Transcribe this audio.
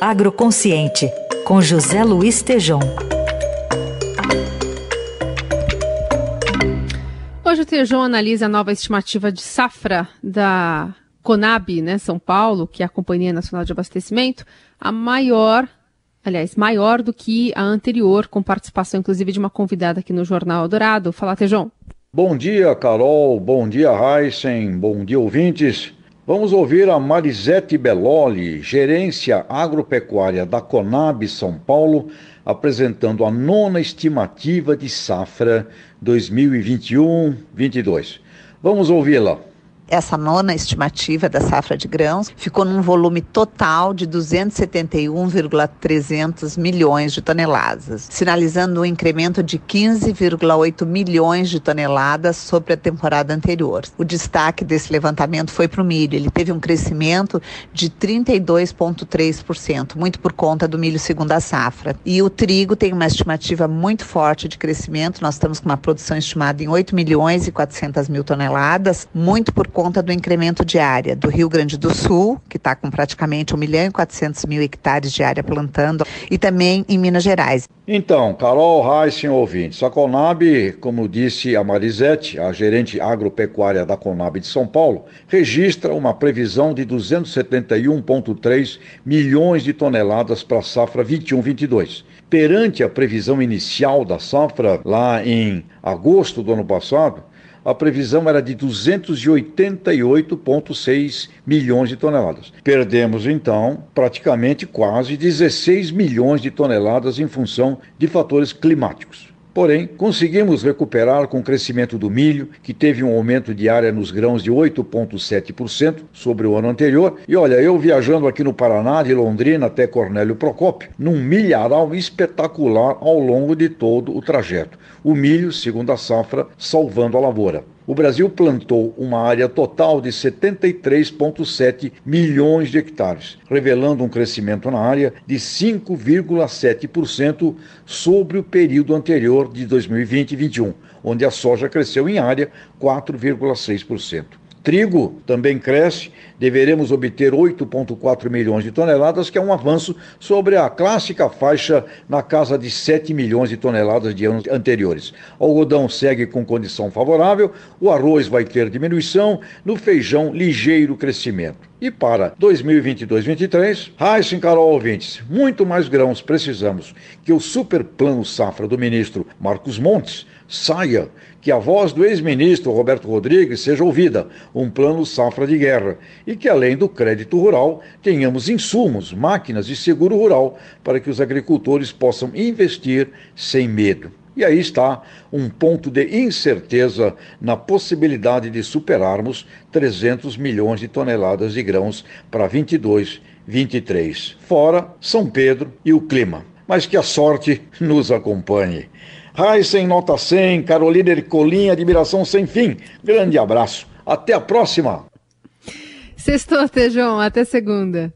Agroconsciente, com José Luiz Tejom. Hoje o Tejom analisa a nova estimativa de safra da Conab, né, São Paulo, que é a Companhia Nacional de Abastecimento, a maior, aliás, maior do que a anterior, com participação inclusive de uma convidada aqui no Jornal Dourado. Fala, Tejom. Bom dia, Carol. Bom dia, Heisen. Bom dia, ouvintes. Vamos ouvir a Marisete Belloli, gerência agropecuária da Conab São Paulo, apresentando a nona estimativa de safra 2021-22. Vamos ouvi-la. Essa nona estimativa da safra de grãos ficou num volume total de 271,300 milhões de toneladas, sinalizando um incremento de 15,8 milhões de toneladas sobre a temporada anterior. O destaque desse levantamento foi para o milho. Ele teve um crescimento de 32,3%, muito por conta do milho segunda safra. E o trigo tem uma estimativa muito forte de crescimento. Nós estamos com uma produção estimada em 8 milhões e 400 mil toneladas, muito por conta do incremento de área do Rio Grande do Sul, que está com praticamente 1 milhão e 400 mil hectares de área plantando, e também em Minas Gerais. Então, Carol Reis, ouvintes, a Conab, como disse a Marisete, a gerente agropecuária da Conab de São Paulo, registra uma previsão de 271,3 milhões de toneladas para a safra 21-22. Perante a previsão inicial da safra, lá em agosto do ano passado, a previsão era de 288,6 milhões de toneladas. Perdemos, então, praticamente quase 16 milhões de toneladas em função de fatores climáticos. Porém, conseguimos recuperar com o crescimento do milho, que teve um aumento de área nos grãos de 8,7% sobre o ano anterior. E olha, eu viajando aqui no Paraná, de Londrina até Cornélio Procópio, num milharal espetacular ao longo de todo o trajeto. O milho, segundo a safra, salvando a lavoura o Brasil plantou uma área total de 73,7 milhões de hectares, revelando um crescimento na área de 5,7% sobre o período anterior de 2020 e 2021, onde a soja cresceu em área 4,6%. Trigo também cresce, deveremos obter 8,4 milhões de toneladas, que é um avanço sobre a clássica faixa na casa de 7 milhões de toneladas de anos anteriores. O algodão segue com condição favorável, o arroz vai ter diminuição, no feijão, ligeiro crescimento. E para 2022-23, Raíssa Carol ouvintes, muito mais grãos precisamos que o super plano safra do ministro Marcos Montes saia, que a voz do ex-ministro Roberto Rodrigues seja ouvida, um plano safra de guerra, e que além do crédito rural, tenhamos insumos, máquinas e seguro rural para que os agricultores possam investir sem medo. E aí está um ponto de incerteza na possibilidade de superarmos 300 milhões de toneladas de grãos para 22, 23. Fora São Pedro e o clima. Mas que a sorte nos acompanhe. Raíssen, nota 100, Carolina Ercolim, admiração sem fim. Grande abraço. Até a próxima. Sextou, Tejão. Até segunda.